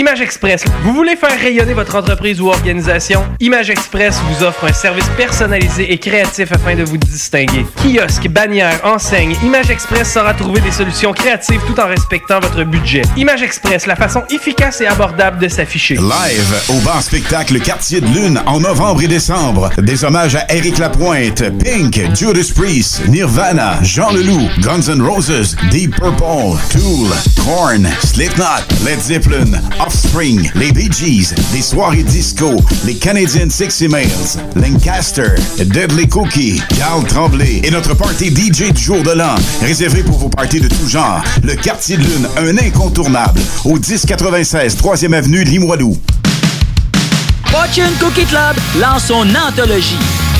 Image Express. Vous voulez faire rayonner votre entreprise ou organisation? Image Express vous offre un service personnalisé et créatif afin de vous distinguer. Kiosque, bannière, enseigne, Image Express saura trouver des solutions créatives tout en respectant votre budget. Image Express, la façon efficace et abordable de s'afficher. Live au bar spectacle Quartier de Lune en novembre et décembre. Des hommages à Eric Lapointe, Pink, Judas Priest, Nirvana, Jean Leloup, Guns N' Roses, Deep Purple, Tool, Korn, Slipknot, Led Zeppelin, Les Bee Gees, des soirées disco, les Canadian Sexy Males, Lancaster, Deadly Cookie, Carl Tremblay et notre party DJ du jour de l'an, réservé pour vos parties de tout genre. Le Quartier de Lune, un incontournable, au 1096 3e avenue Limoilou. Fortune Cookie Club lance son anthologie.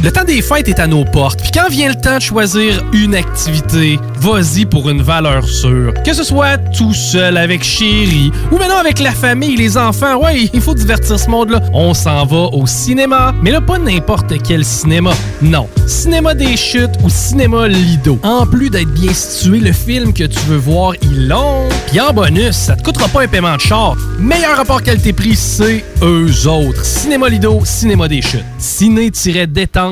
Le temps des fêtes est à nos portes. Puis quand vient le temps de choisir une activité, vas-y pour une valeur sûre. Que ce soit tout seul avec chérie ou maintenant avec la famille, les enfants, ouais, il faut divertir ce monde-là. On s'en va au cinéma, mais là pas n'importe quel cinéma. Non, cinéma des chutes ou cinéma Lido. En plus d'être bien situé, le film que tu veux voir, il long. Puis en bonus, ça te coûtera pas un paiement de char. Meilleur rapport qualité-prix, c'est eux autres. Cinéma Lido, cinéma des chutes. Ciné-détente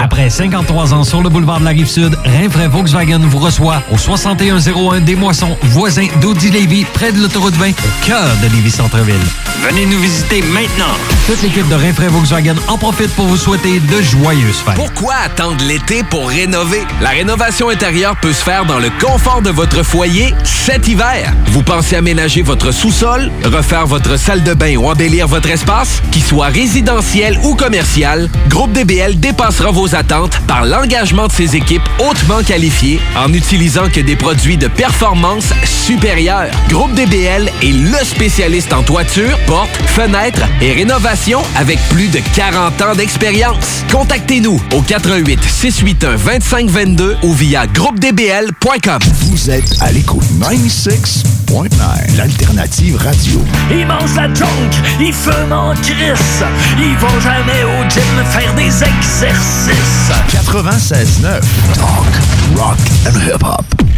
après 53 ans sur le boulevard de la Rive-Sud, Rinfraie Volkswagen vous reçoit au 6101 des Moissons, voisin d'Audi Lévis, près de l'autoroute 20, au cœur de Lévis-Centreville. Venez nous visiter maintenant. Toute l'équipe de Rinfraie Volkswagen en profite pour vous souhaiter de joyeuses fêtes. Pourquoi attendre l'été pour rénover? La rénovation intérieure peut se faire dans le confort de votre foyer cet hiver. Vous pensez aménager votre sous-sol, refaire votre salle de bain ou embellir votre espace? Qu'il soit résidentiel ou commercial, Groupe DBL dépassera vos attentes par l'engagement de ses équipes hautement qualifiées en n'utilisant que des produits de performance supérieure. Groupe DBL est le spécialiste en toiture, portes, fenêtres et rénovation avec plus de 40 ans d'expérience. Contactez-nous au 88 681 2522 ou via groupedbl.com. Vous êtes à l'écoute 96.9, l'alternative radio. Ils mangent la junk, ils fument en crisse, ils vont jamais au gym faire des exercices. 96.9, talk, rock and hip-hop.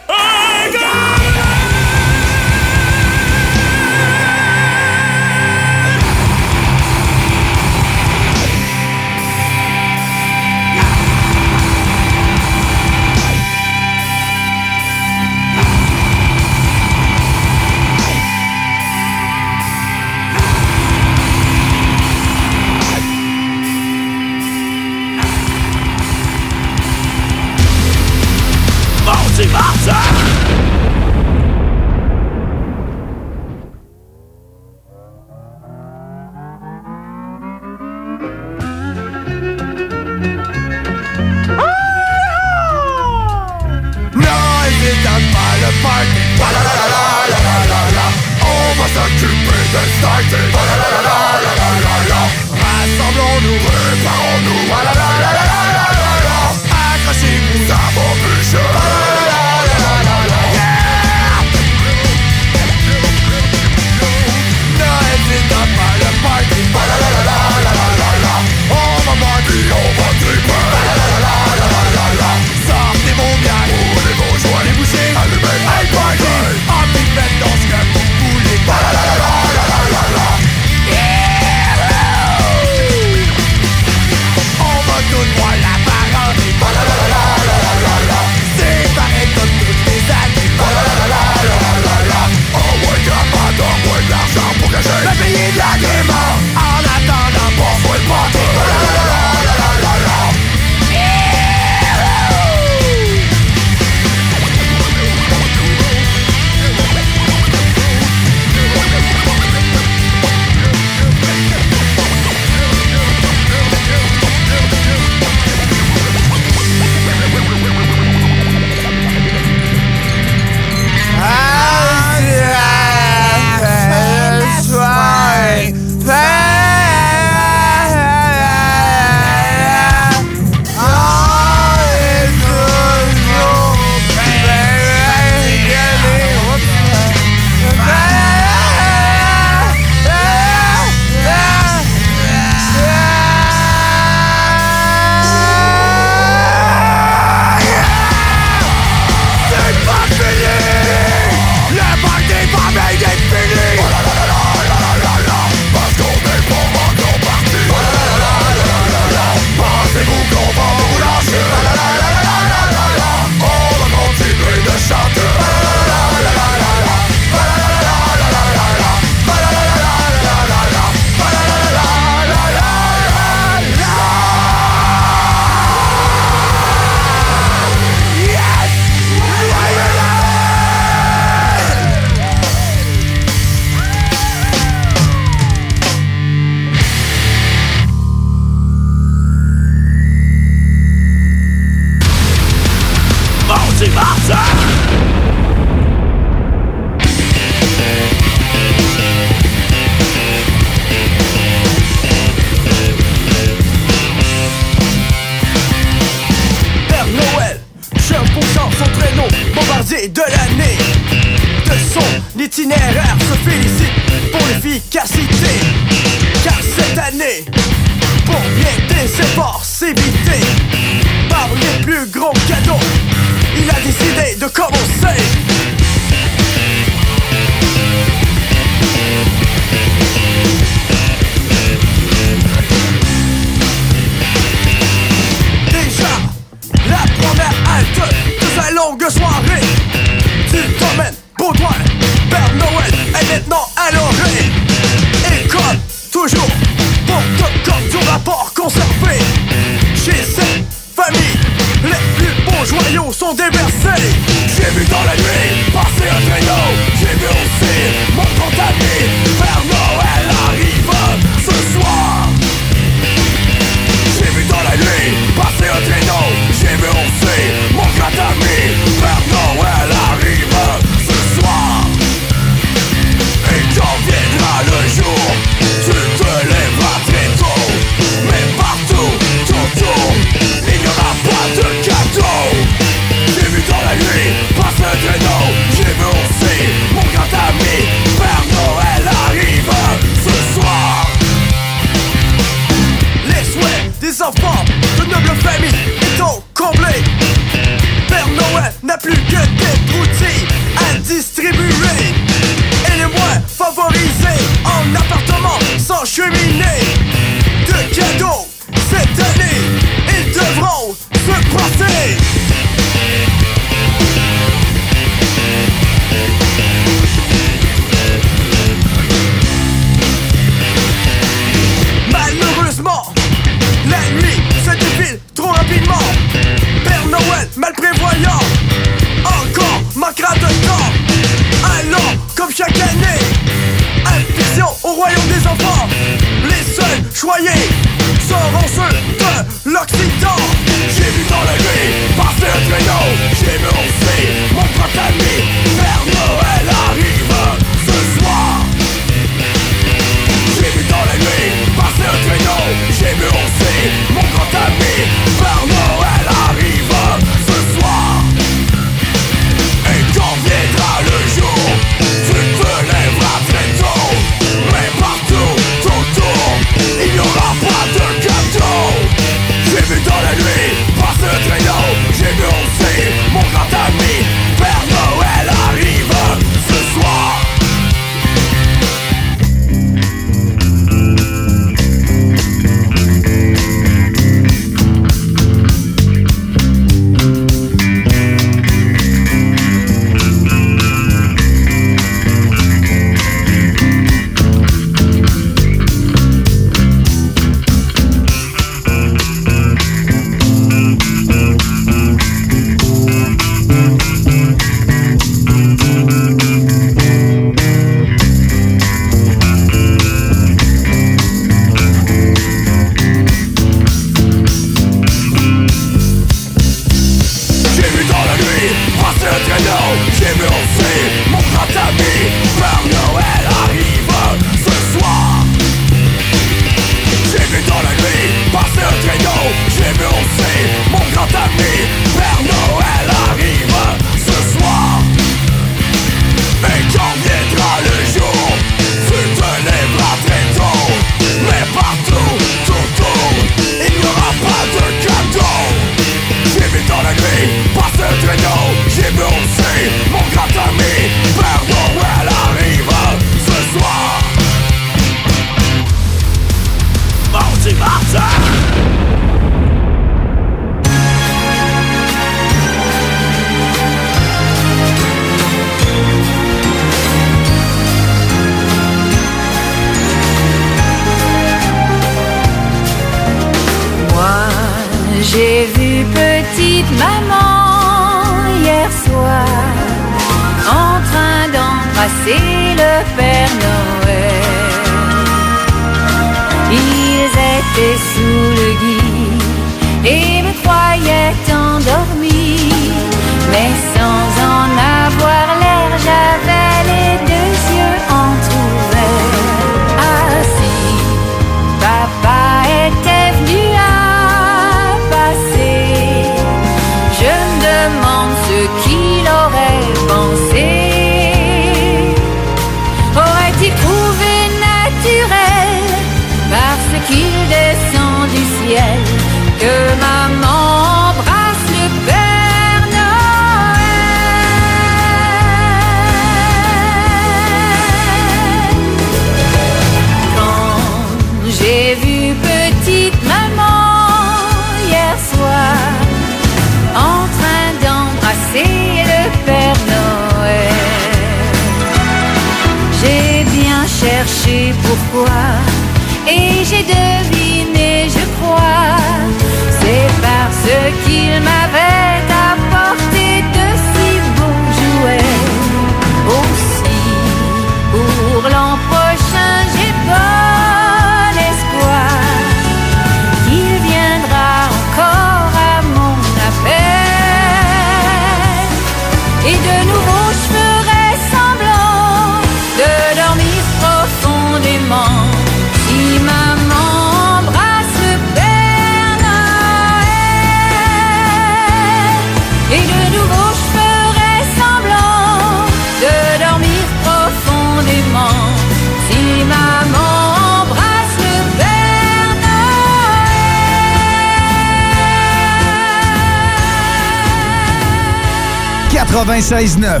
96.9.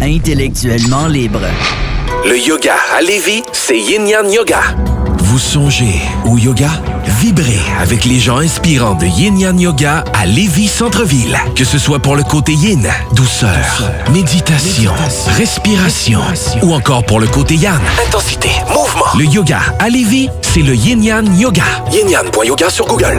Intellectuellement libre. Le yoga à Lévis, c'est Yin Yang Yoga. Vous songez au yoga? Vibrez avec les gens inspirants de Yin Yang Yoga à Lévis Centre-Ville. Que ce soit pour le côté yin, douceur, méditation, respiration, ou encore pour le côté yang, intensité, mouvement. Le yoga à Lévis, c'est le Yin Yang Yoga. Yin-Yang.yoga sur Google.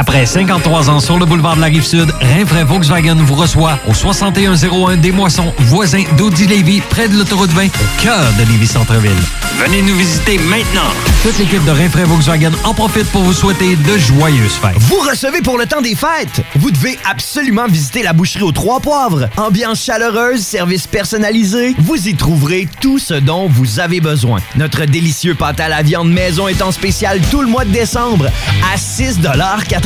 Après 53 ans sur le boulevard de la Rive-Sud, Rinfraie Volkswagen vous reçoit au 6101 des Moissons, voisin d'Audi Lévis, près de l'autoroute 20, au cœur de Lévis-Centreville. Venez nous visiter maintenant. Toute l'équipe de Rinfraie Volkswagen en profite pour vous souhaiter de joyeuses fêtes. Vous recevez pour le temps des fêtes. Vous devez absolument visiter la boucherie aux Trois Poivres. Ambiance chaleureuse, service personnalisé. Vous y trouverez tout ce dont vous avez besoin. Notre délicieux pâte à la viande maison est en spécial tout le mois de décembre à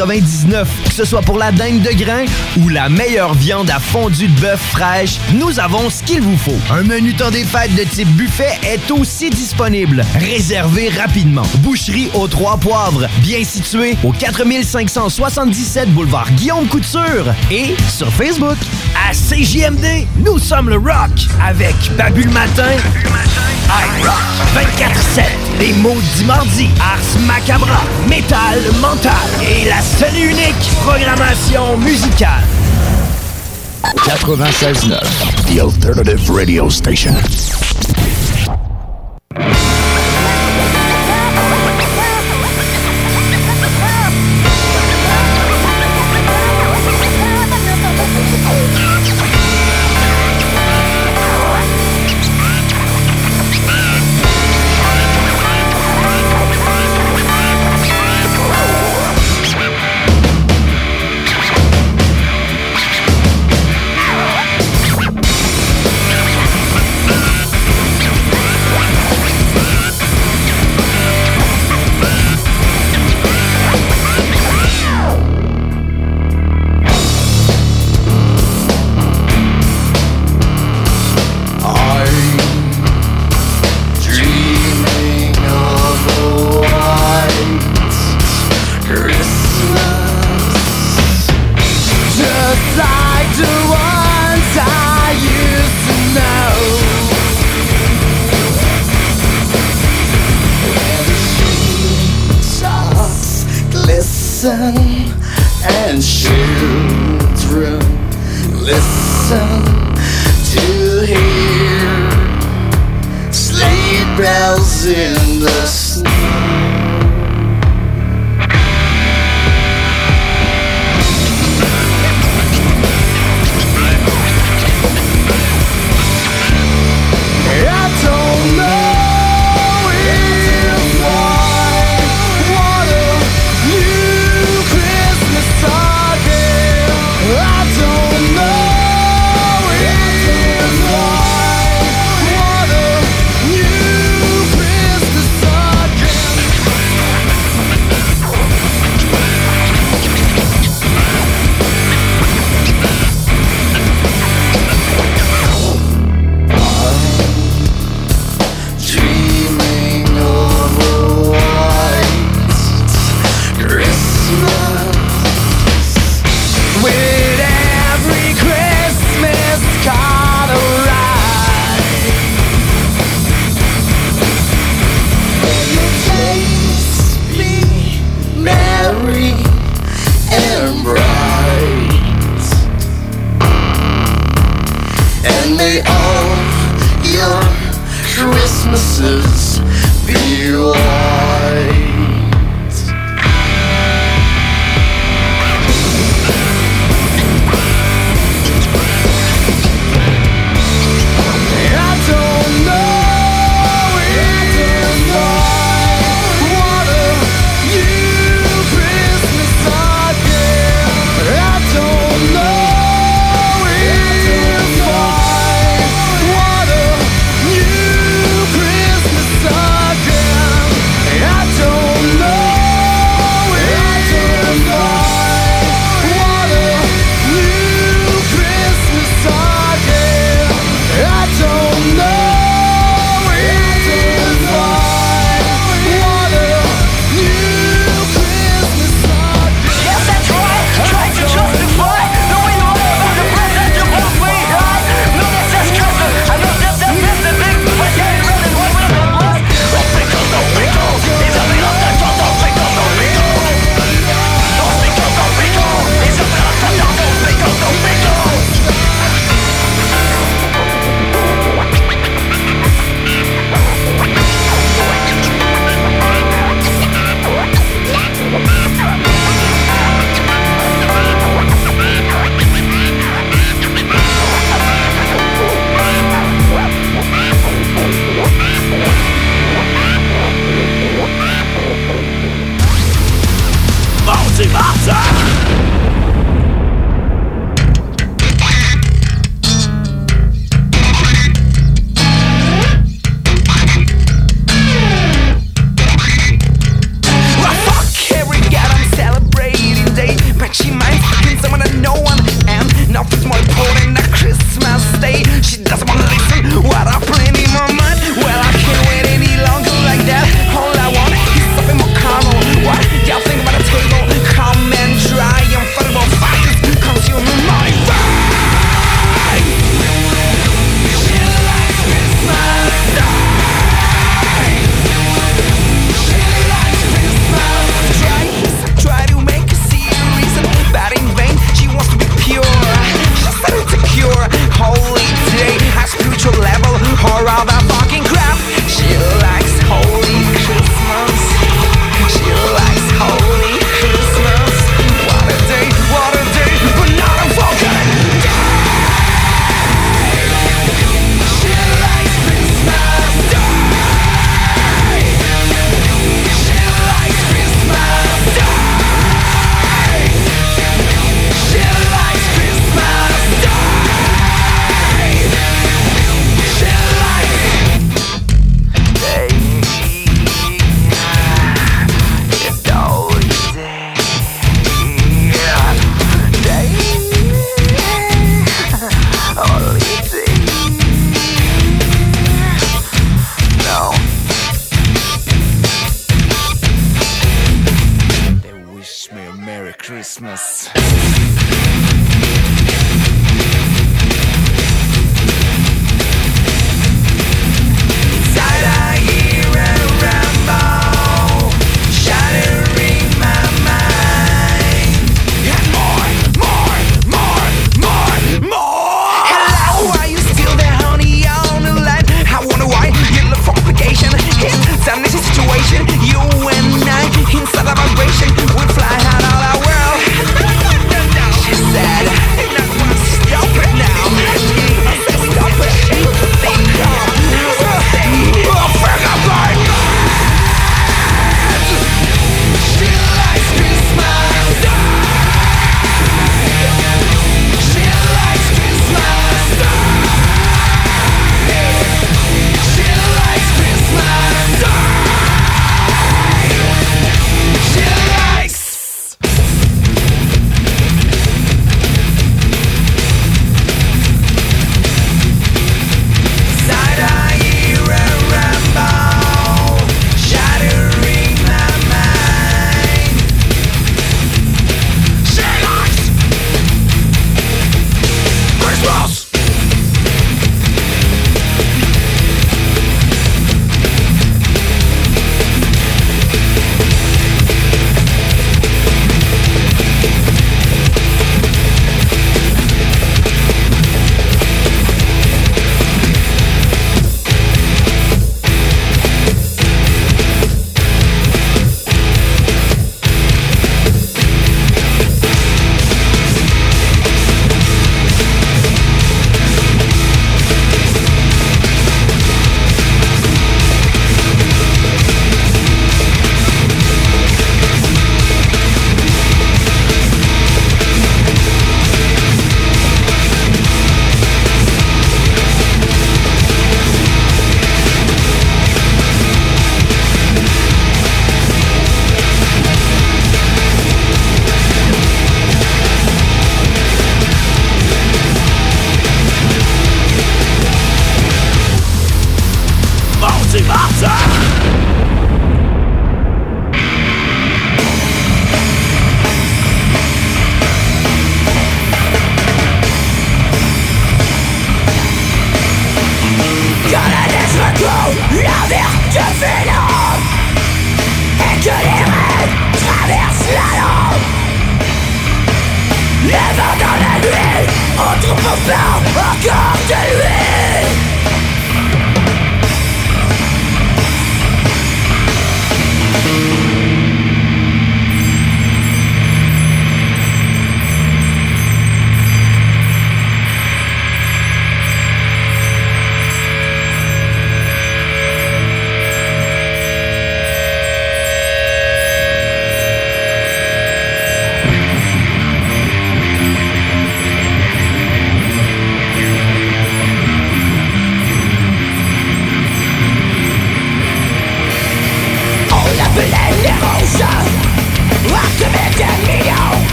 6,99 Que ce soit pour la dingue de grain ou la meilleure viande à fondue de bœuf fraîche, nous avons ce qu'il vous faut. Un menu temps des fêtes de type buffet est aussi disponible. Réservez rapidement. Boucherie aux Trois Poivres, bien située au 4577 boulevard Guillaume Couture et sur Facebook. À CJMD, nous sommes le rock avec Babu le matin. I Rock 24-7, les mots du mardi, Ars Macabra, Métal Mental et la seule et unique programmation musicale. 96.9, The Alternative Radio Station.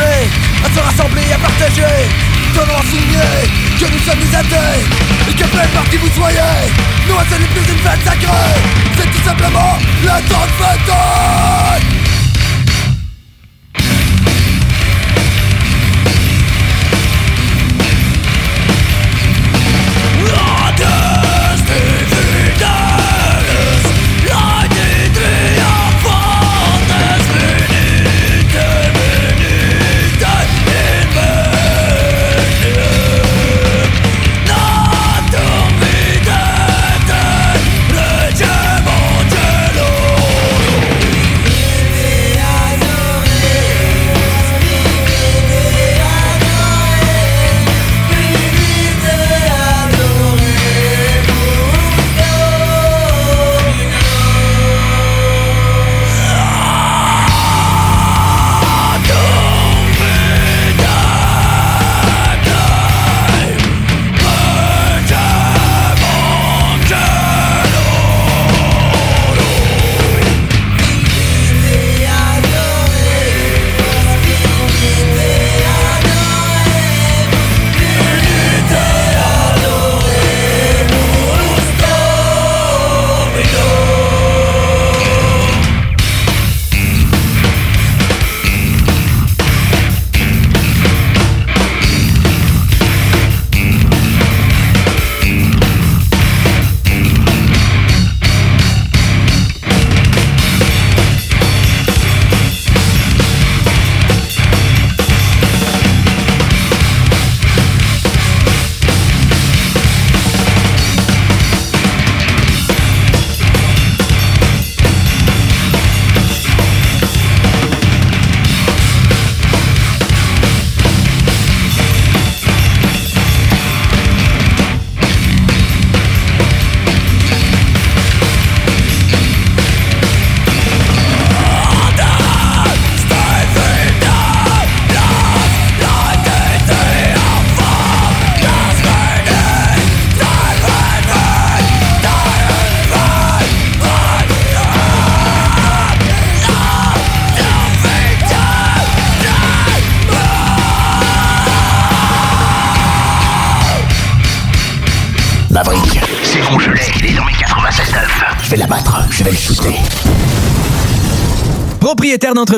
à se rassembler, à partager Donnons à souligner que nous sommes des athées Et que peu importe qui vous soyez. Nous, c'est plus une fête sacrée C'est tout simplement le temps de fête Propriétaire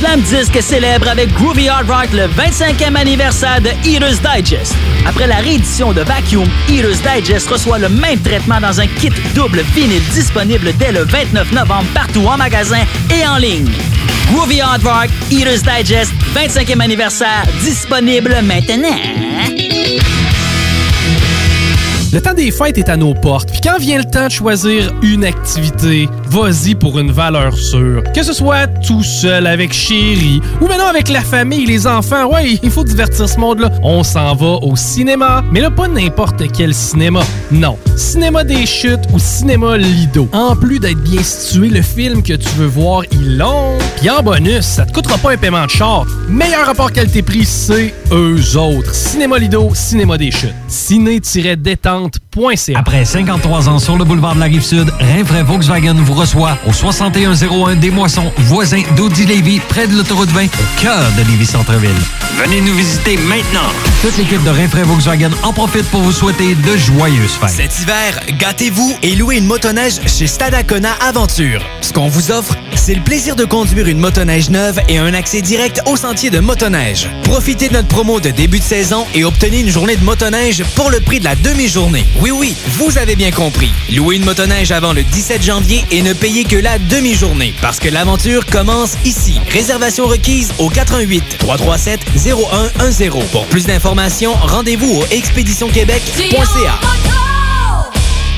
Slam Disc célèbre avec Groovy Hard Rock le 25e anniversaire de Eater's Digest. Après la réédition de Vacuum, Eater's Digest reçoit le même traitement dans un kit double vinyle disponible dès le 29 novembre partout en magasin et en ligne. Groovy Hard Rock, Eater's Digest, 25e anniversaire, disponible maintenant. Le temps des fêtes est à nos portes. Puis quand vient le temps de choisir une activité, vas-y pour une valeur sûre. Que ce soit tout seul avec chérie ou maintenant avec la famille, les enfants, ouais, il faut divertir ce monde-là. On s'en va au cinéma, mais là pas n'importe quel cinéma. Non, cinéma des chutes ou cinéma Lido. En plus d'être bien situé, le film que tu veux voir, il long. Puis en bonus, ça te coûtera pas un paiement de char. Meilleur rapport qualité-prix, c'est eux autres. Cinéma Lido, cinéma des chutes. Ciné-détente après 53 ans sur le boulevard de la Rive-Sud, Rinfraie Volkswagen vous reçoit au 6101 des Moissons, voisin d'Audi Lévis, près de l'autoroute 20, au cœur de Lévis-Centreville. Venez nous visiter maintenant. Toute l'équipe de Rinfraie Volkswagen en profite pour vous souhaiter de joyeuses fêtes. Cet hiver, gâtez-vous et louez une motoneige chez Stadacona Aventure. Ce qu'on vous offre, c'est le plaisir de conduire une motoneige neuve et un accès direct au sentier de motoneige. Profitez de notre promo de début de saison et obtenez une journée de motoneige pour le prix de la demi-journée. Oui, oui, vous avez bien compris. Louez une motoneige avant le 17 janvier et ne payez que la demi-journée. Parce que l'aventure commence ici. Réservation requise au 88 337 0110. Pour plus d'informations, rendez-vous au expéditionquebec.ca.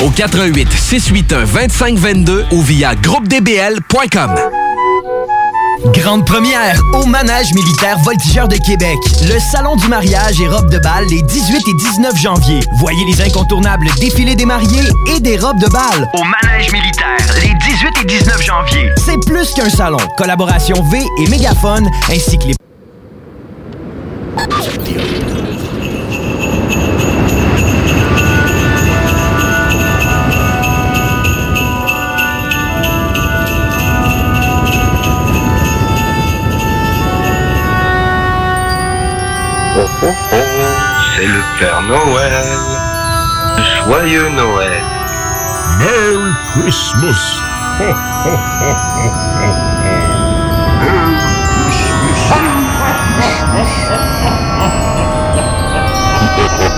au 88 681 2522 ou via groupedbl.com. Grande première au Manège militaire Voltigeur de Québec. Le salon du mariage et robes de bal les 18 et 19 janvier. Voyez les incontournables défilés des mariés et des robes de bal. Au Manège militaire les 18 et 19 janvier. C'est plus qu'un salon. Collaboration V et Mégaphone ainsi que les Oh oh c'est le Père Noël. Joyeux Noël. Merry Christmas. Ho, ho.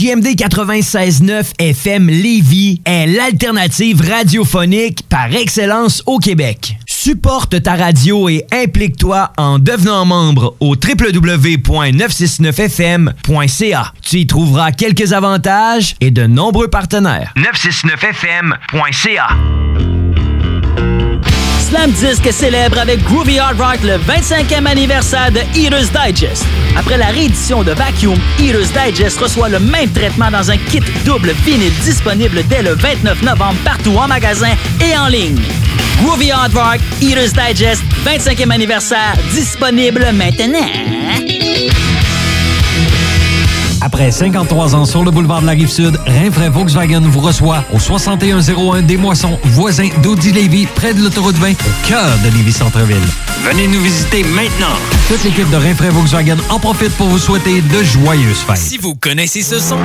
CJMD 96.9 FM Lévis est l'alternative radiophonique par excellence au Québec. Supporte ta radio et implique-toi en devenant membre au www.969fm.ca. Tu y trouveras quelques avantages et de nombreux partenaires. 969fm.ca. Slam Disc célèbre avec Groovy Hard Rock le 25e anniversaire de Eater's Digest. Après la réédition de Vacuum, Eater's Digest reçoit le même traitement dans un kit double vinyle disponible dès le 29 novembre partout en magasin et en ligne. Groovy Hard Rock, Eater's Digest, 25e anniversaire, disponible maintenant. Après 53 ans sur le boulevard de la Rive-Sud, Rinfraie Volkswagen vous reçoit au 6101 des Moissons, voisin d'Audi Lévis, près de l'autoroute 20, au cœur de Lévis Centreville. Venez nous visiter maintenant. Toute l'équipe de Rinfraie Volkswagen en profite pour vous souhaiter de joyeuses fêtes. Si vous connaissez ce son,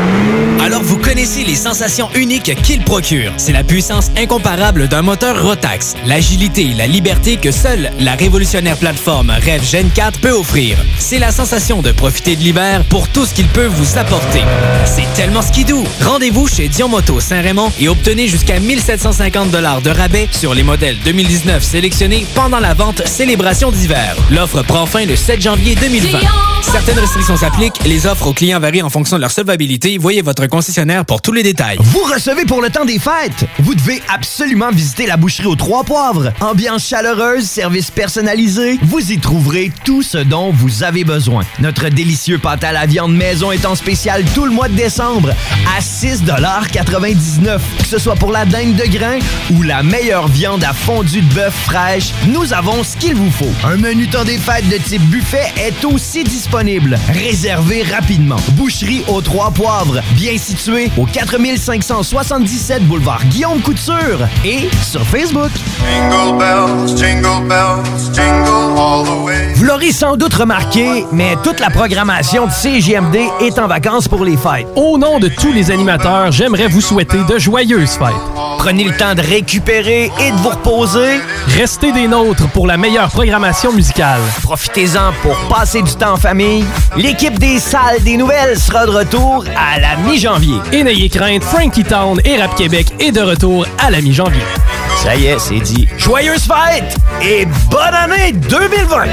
alors vous connaissez les sensations uniques qu'il procure. C'est la puissance incomparable d'un moteur Rotax, l'agilité et la liberté que seule la révolutionnaire plateforme Rev Gen 4 peut offrir. C'est la sensation de profiter de l'hiver pour tout ce qu'il peut vous apporter. C'est tellement skidou. Rendez-vous chez Dion Moto Saint-Raymond et obtenez jusqu'à 1750 de rabais sur les modèles 2019 sélectionnés pendant la vente Célébration d'hiver. L'offre prend fin le 7 janvier 2020. Certaines restrictions s'appliquent. Les offres aux clients varient en fonction de leur solvabilité. Voyez votre concessionnaire pour tous les détails. Vous recevez pour le temps des fêtes. Vous devez absolument visiter la boucherie aux Trois Poivres. Ambiance chaleureuse, service personnalisé. Vous y trouverez tout ce dont vous avez besoin. Notre délicieux pâte à la viande maison est en spécial tout le mois de décembre à 6,99 Que ce soit pour la dinde de grain ou la meilleure viande à fondue de bœuf fraîche, nous avons ce qu'il vous faut. Un menu temps des fêtes de type buffet est aussi disponible. Réservez rapidement. Boucherie aux Trois Poivres, bien située au 4577 boulevard Guillaume Couture et sur Facebook. Jingle bells, jingle bells, jingle all the way. Vous l'aurez sans doute remarqué, mais toute la programmation de CGMD est en vacances pour les fêtes. Au nom de tous les animateurs, j'aimerais vous souhaiter de joyeuses fêtes. Prenez le temps de récupérer et de vous reposer. Restez des nôtres pour la meilleure programmation musicale. Profitez-en pour passer du temps en famille. L'équipe des salles des nouvelles sera de retour à la mi-janvier. Et n'ayez crainte, Frankie Town et Rap Québec est de retour à la mi-janvier. Ça y est, c'est dit. Joyeuses fêtes et bonne année 2020!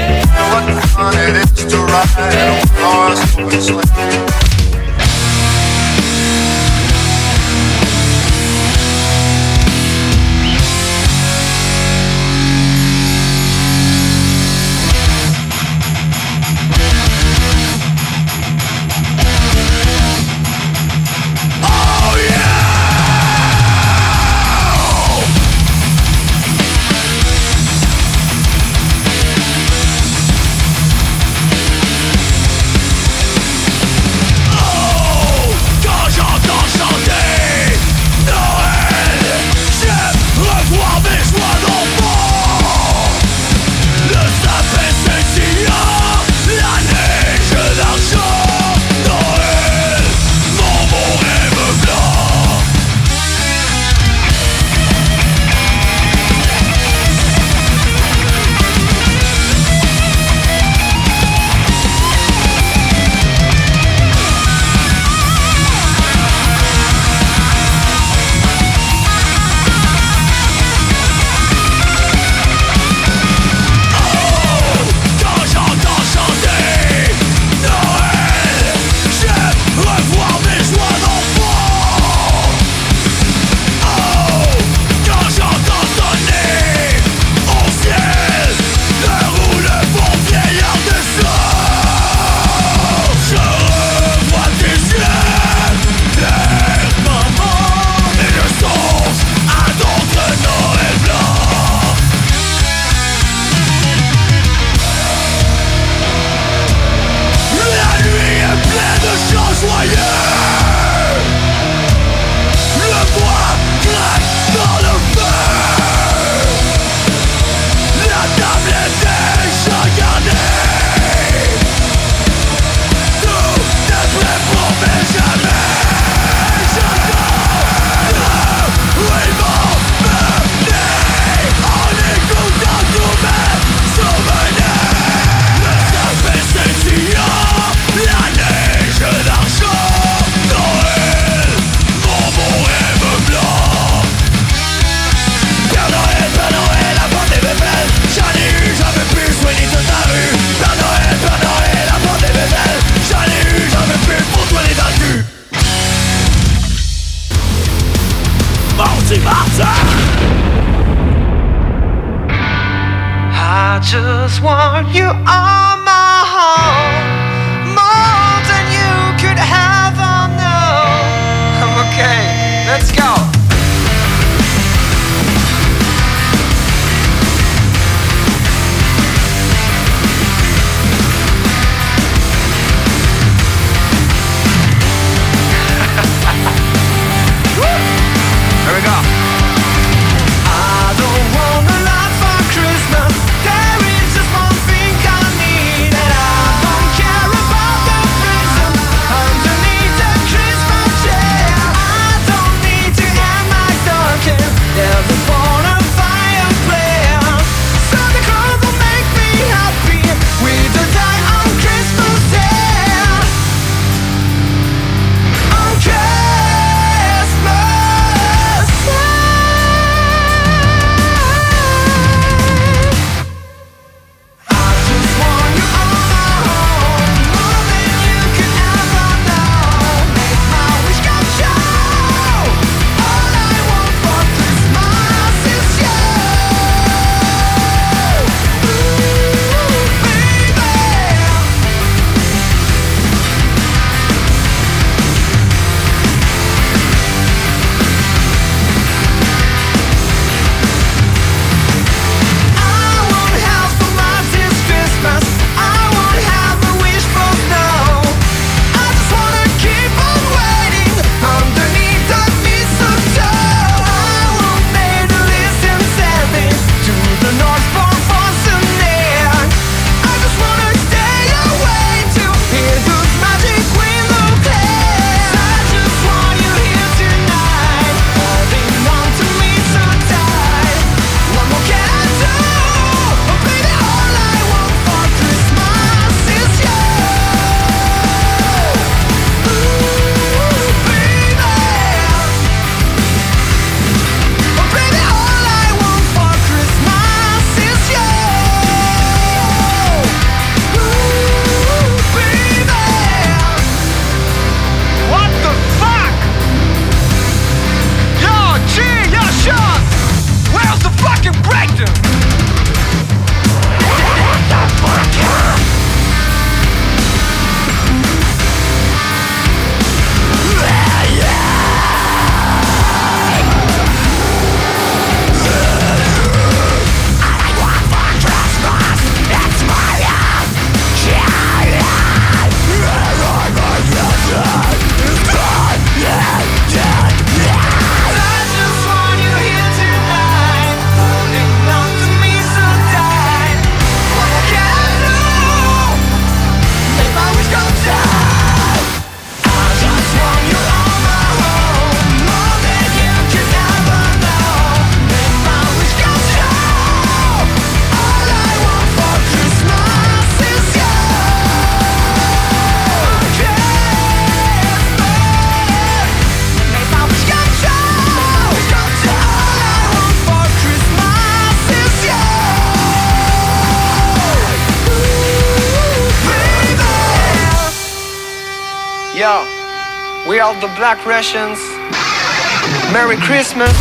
Black Russians. Merry Christmas.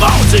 Marty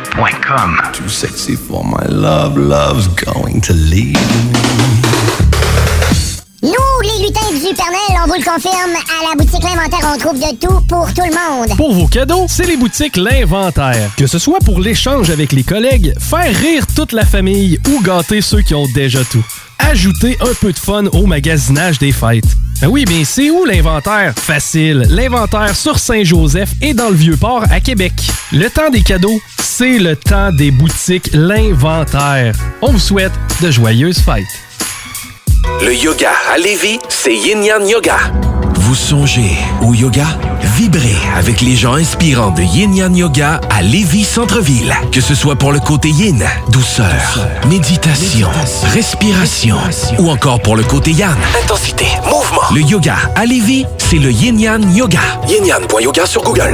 Too sexy for my love, love's going to leave Nous, les lutins du Pernel, on vous le confirme, à la boutique L'Inventaire, on trouve de tout pour tout le monde. Pour vos cadeaux, c'est les boutiques L'Inventaire. Que ce soit pour l'échange avec les collègues, faire rire toute la famille ou gâter ceux qui ont déjà tout. Ajoutez un peu de fun au magasinage des fêtes. Ben oui, mais c'est où l'inventaire? Facile. L'inventaire sur Saint-Joseph et dans le Vieux-Port à Québec. Le temps des cadeaux, c'est le temps des boutiques L'Inventaire. On vous souhaite de joyeuses fêtes. Le yoga à Lévis, c'est Yin Yang Yoga. Vous songez au yoga? Vibrez avec les gens inspirants de Yin Yang Yoga à Lévis Centre-Ville. Que ce soit pour le côté yin, douceur, méditation, respiration, ou encore pour le côté yang, intensité, mouvement. Le yoga à Lévis, c'est le Yin Yang Yoga. Yin Yang.yoga sur Google.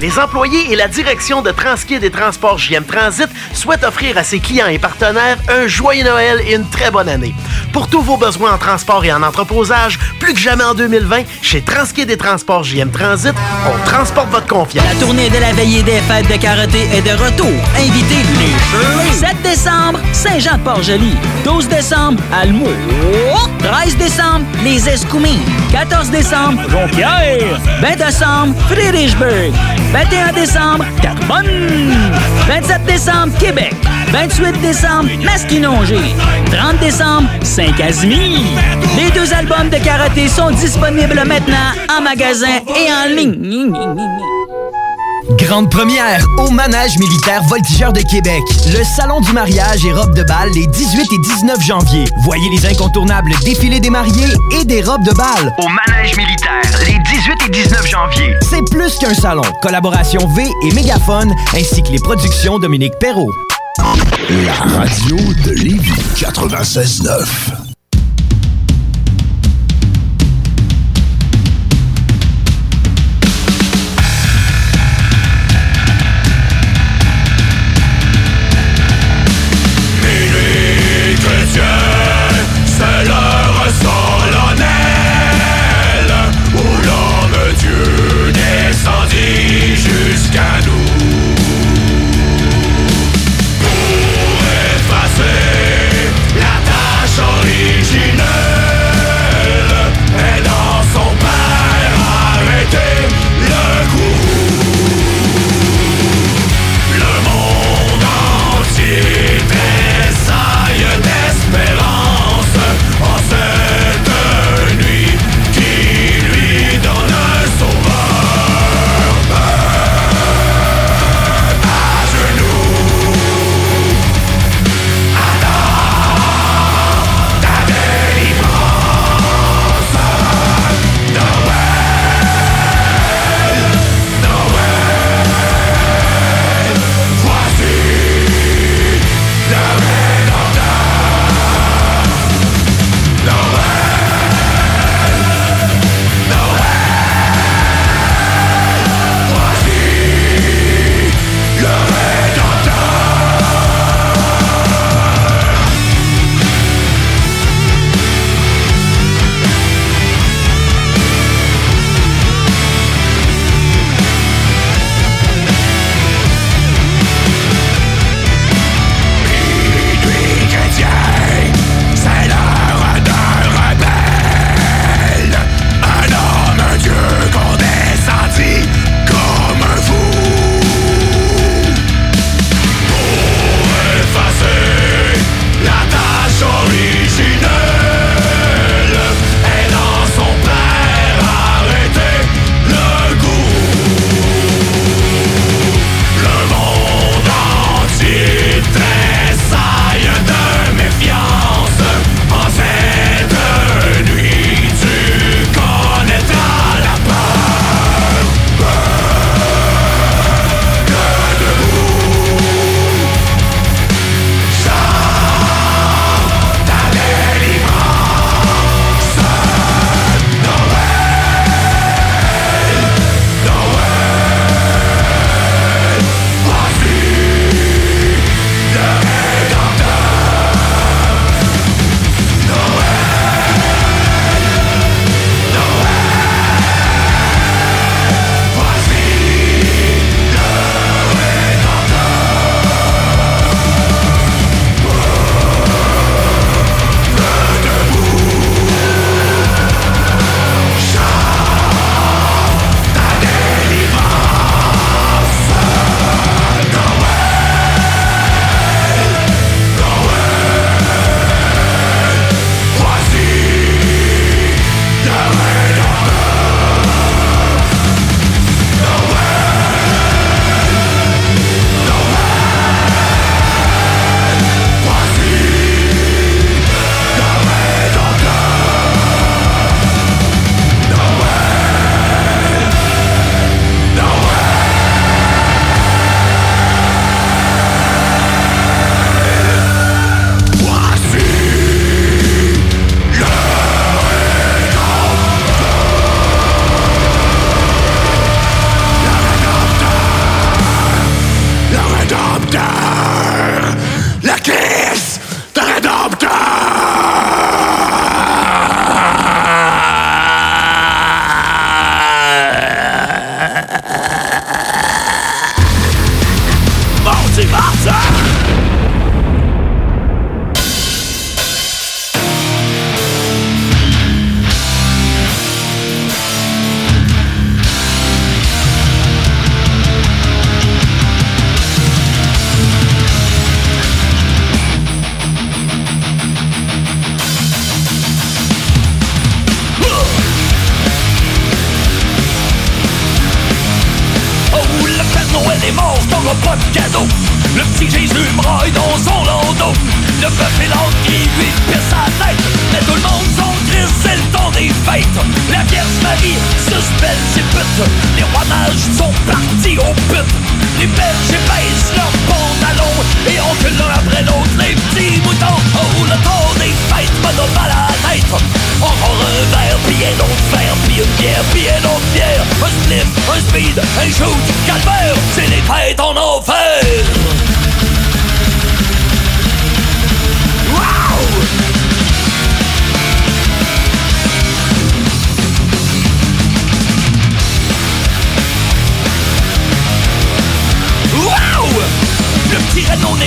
Les employés et la direction de Transquid et Transports JM Transit souhaitent offrir à ses clients et partenaires un joyeux Noël et une très bonne année. Pour tous vos besoins en transport et en entreposage, plus que jamais en 2020, chez Transquid et Transports JM Transit, on transporte votre confiance. La tournée de la veillée des fêtes de karaté est de retour. Invitez les Shirley. 7 décembre, Saint-Jean-de-Port-Joli. 12 décembre, Almo. 13 décembre, les Escoumins. 14 décembre, Jonquière. 20 décembre, Friedrichsburg. 21 décembre, Carbonne. 27 décembre, Québec. 28 décembre, Masquinongé. 30 décembre, Saint-Casimir. Les deux albums de karaté sont disponibles maintenant en magasin et en ligne. Grande première au Manège militaire Voltigeur de Québec. Le salon du mariage et robes de bal les 18 et 19 janvier. Voyez les incontournables défilés des mariés et des robes de bal. Au manège militaire, les 18 et 19 janvier. C'est plus qu'un salon. Collaboration V et Mégaphone, ainsi que les productions Dominique Perrault. La radio de Lévis 96.9.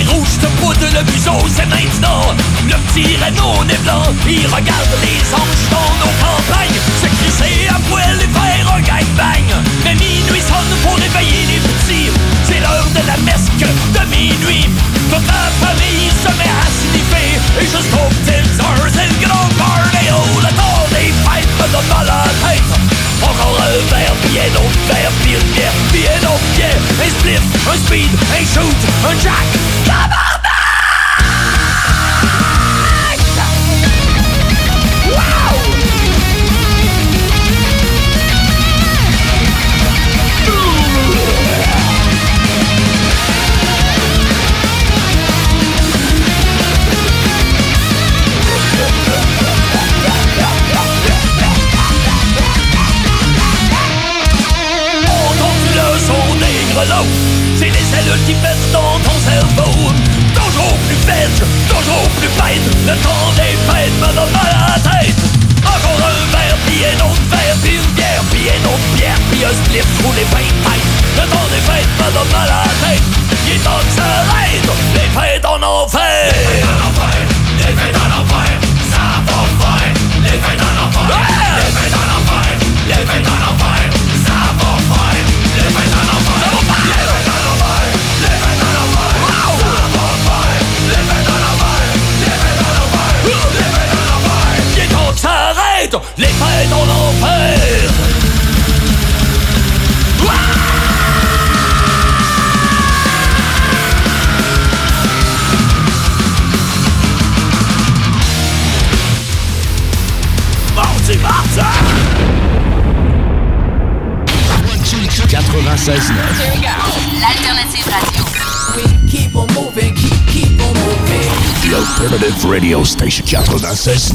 nez rouge te poudre le museau, c'est maintenant Le petit Renault nez blanc, il regarde les anges dans nos campagnes C'est crissé à poil et faire un gang-bang. Mais minuit sonne pour réveiller les petits. C'est l'heure de la mesque de minuit. Toute la famille se met à sniffer. Et jusqu'aux petites heures, c'est le grand party Oh, le temps des fêtes me donne à la tête encore un verre, puis un autre verre, puis une bière, puis un autre bière Un spliff, un speed, un shoot, un jack Tabarnak! C'est les cellules qui pètent dans ton cerveau. Toujours plus veg, toujours plus bête Le temps des fêtes me donne mal à la tête. Encore un verre, puis un autre verre, puis une bière, puis un autre bière, puis un spliff sous les fêtes Le temps des fêtes me donne mal à la tête. Il est temps que les fêtes en enfer arrête, les fêtes en enfer Mardi, mardi 96 L'alternative radio. Keep on moving, keep, keep on moving. The Alternative Radio Station 96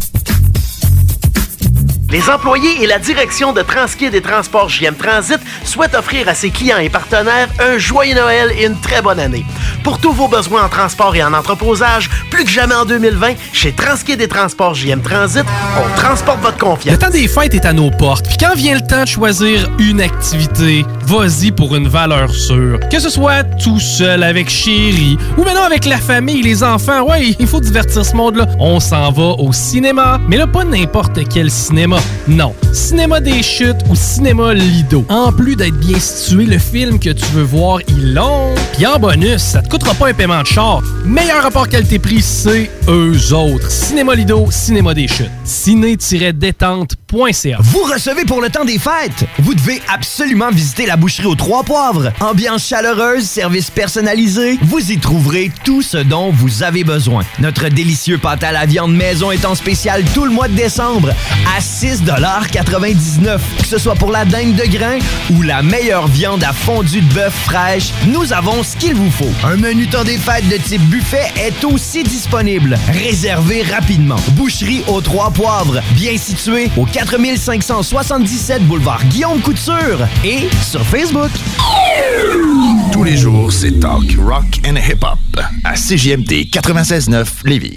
Les employés et la direction de Transkid et Transport JM Transit souhaitent offrir à ses clients et partenaires un joyeux Noël et une très bonne année. Pour tous vos besoins en transport et en entreposage, plus que jamais en 2020, chez Transkid et Transport JM Transit, on transporte votre confiance. Le temps des fêtes est à nos portes. Puis quand vient le temps de choisir une activité, vas-y pour une valeur sûre. Que ce soit tout seul, avec chérie, ou maintenant avec la famille, les enfants, ouais, il faut divertir ce monde-là. On s'en va au cinéma, mais là, pas n'importe quel cinéma. Non. Cinéma des chutes ou cinéma Lido. En plus d'être bien situé, le film que tu veux voir, ils l'ont. Puis en bonus, ça te coûtera pas un paiement de char. Meilleur rapport qualité-prix, c'est eux autres. Cinéma Lido, Cinéma des Chutes. Ciné-détente.ca. Vous recevez pour le temps des fêtes. Vous devez absolument visiter la boucherie aux trois poivres. Ambiance chaleureuse, service personnalisé. Vous y trouverez tout ce dont vous avez besoin. Notre délicieux pâte à la viande maison est en spécial tout le mois de décembre à 6,99 Que ce soit pour la dingue de grain ou la meilleure viande à fondue de bœuf fraîche, nous avons ce qu'il vous faut. Un menu temps des fêtes de type buffet est aussi disponible. Réservez rapidement. Boucherie aux trois poivres, bien située au 4577 boulevard Guillaume Couture et sur Facebook. Tous les jours, c'est talk rock and hip hop à CGMD 96.9 Lévis.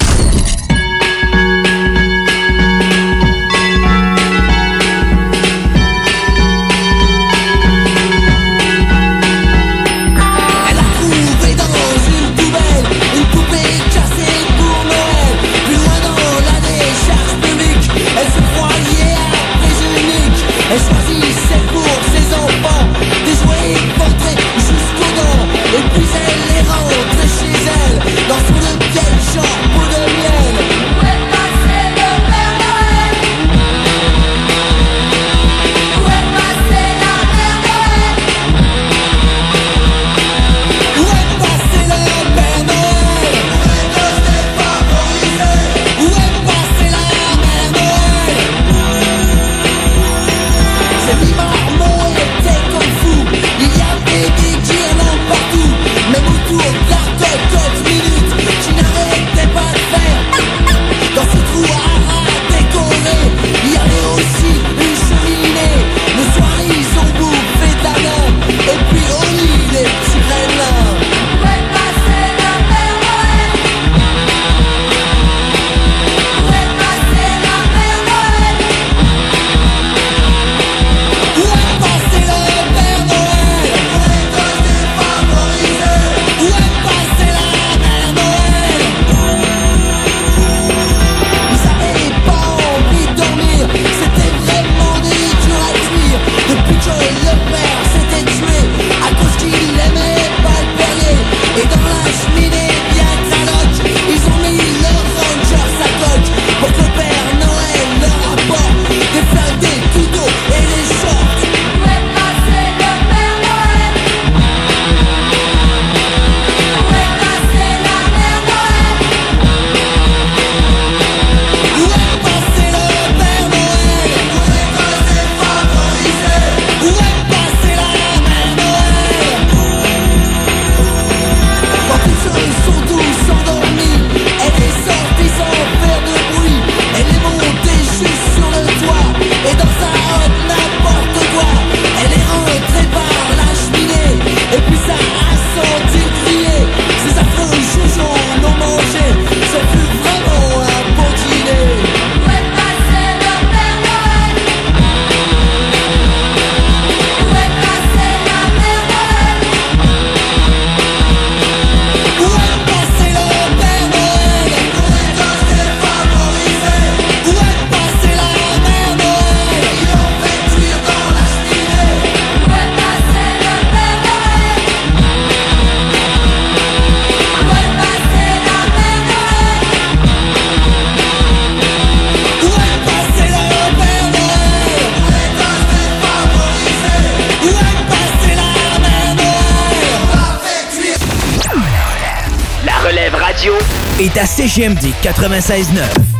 CGMD 96.9. 9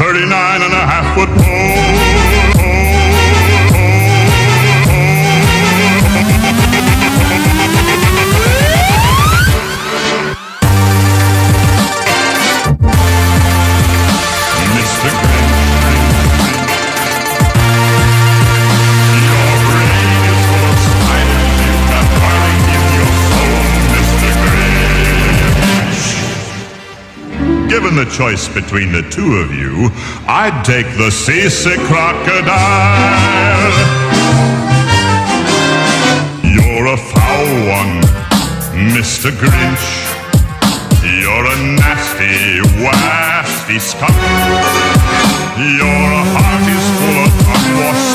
39 and a half foot pole. the choice between the two of you, I'd take the seasick crocodile. You're a foul one, Mr. Grinch. You're a nasty, wasty skunk. Your heart is full of unwashed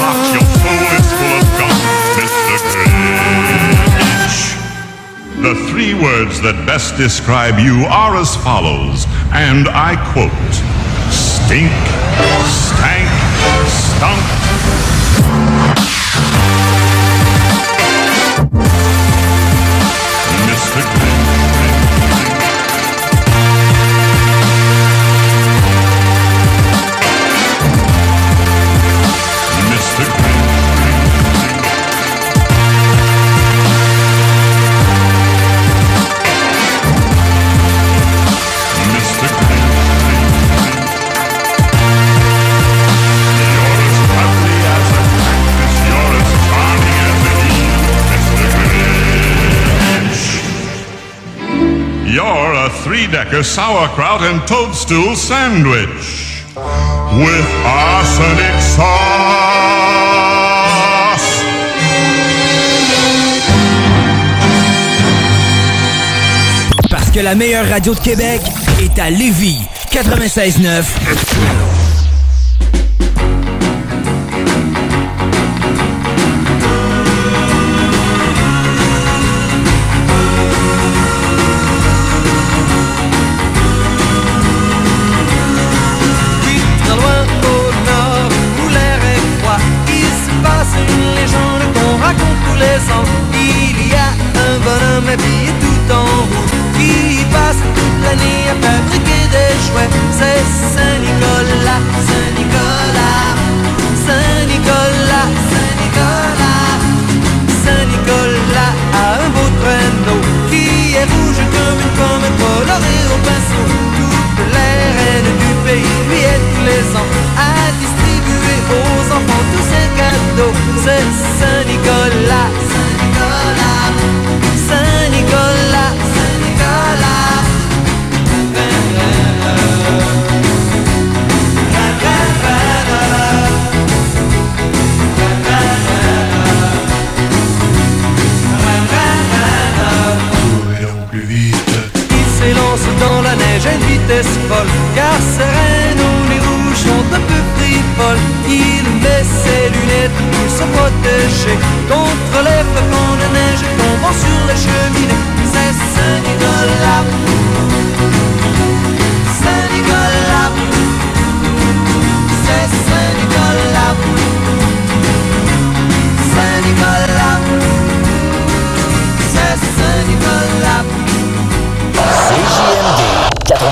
The three words that best describe you are as follows, and I quote Stink, stank, stunk. three-decker sauerkraut and toadstool sandwich with arsenic sauce. Parce que la meilleure radio de Québec est à Lévis, 96.9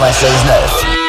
Mas ser Snuff.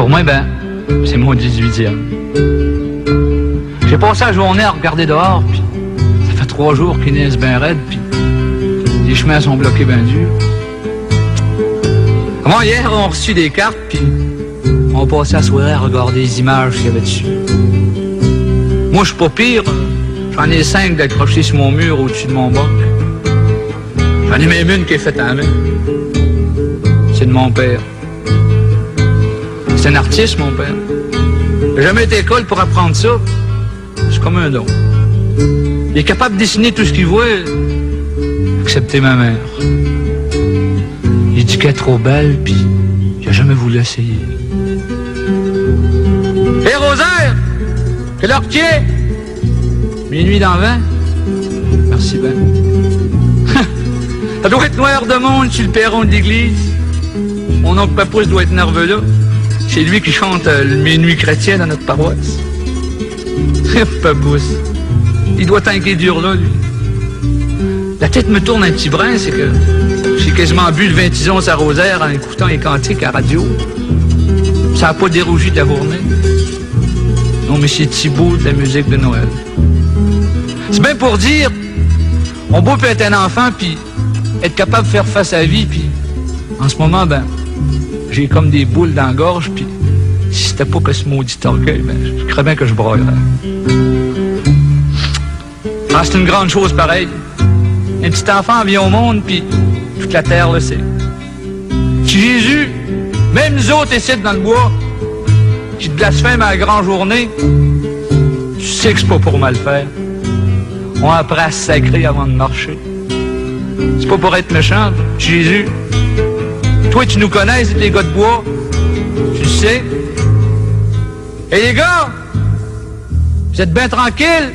Pour moi, ben, c'est mon 18e. J'ai passé la journée à regarder dehors, puis ça fait trois jours qu'il neige bien raide, puis les chemins sont bloqués bien durs. Comment hier, on reçu des cartes, puis on passait la soirée à regarder les images qu'il y avait dessus. Moi, je suis pas pire. J'en ai cinq d'accrochés sur mon mur au-dessus de mon bac. J'en ai même une qui est faite à main. C'est de mon père. C'est un artiste, mon père. J'ai jamais été à l'école pour apprendre ça. C'est comme un don. Il est capable de dessiner tout ce qu'il voit, excepté ma mère. Il dit qu'elle est trop belle, puis il a jamais voulu essayer. Hé, Rosaire! Quelle heure qu'il est? Minuit dans vent? Merci ben. Ça doit être noir de monde sur le perron de l'église. Mon oncle Papousse doit être nerveux là. C'est lui qui chante euh, le minuit chrétien dans notre paroisse. Papousse. Il doit tanker dur là, lui. La tête me tourne un petit brin, c'est que j'ai quasiment bu le 20 onces à Rosaire en écoutant les cantiques à radio. Ça n'a pas dérougi de la journée. Non, mais c'est Thibault de la musique de Noël. C'est bien pour dire, on peut être un enfant, puis être capable de faire face à la vie, puis en ce moment, ben, j'ai comme des boules dans la gorge, puis si c'était pas que ce maudit orgueil, ben, je crois bien que je broyerais. Ah, c'est une grande chose pareille. Un petit enfant vient au monde, puis toute la terre le sait. Si Jésus, même nous autres ici dans le bois, qui te blasphème à la grande journée, tu sais que c'est pas pour mal faire. On apprend à se sacrer avant de marcher. C'est pas pour être méchant, Jésus. Toi, tu nous connais, les gars de bois. Tu sais. Et les gars, vous êtes bien tranquilles.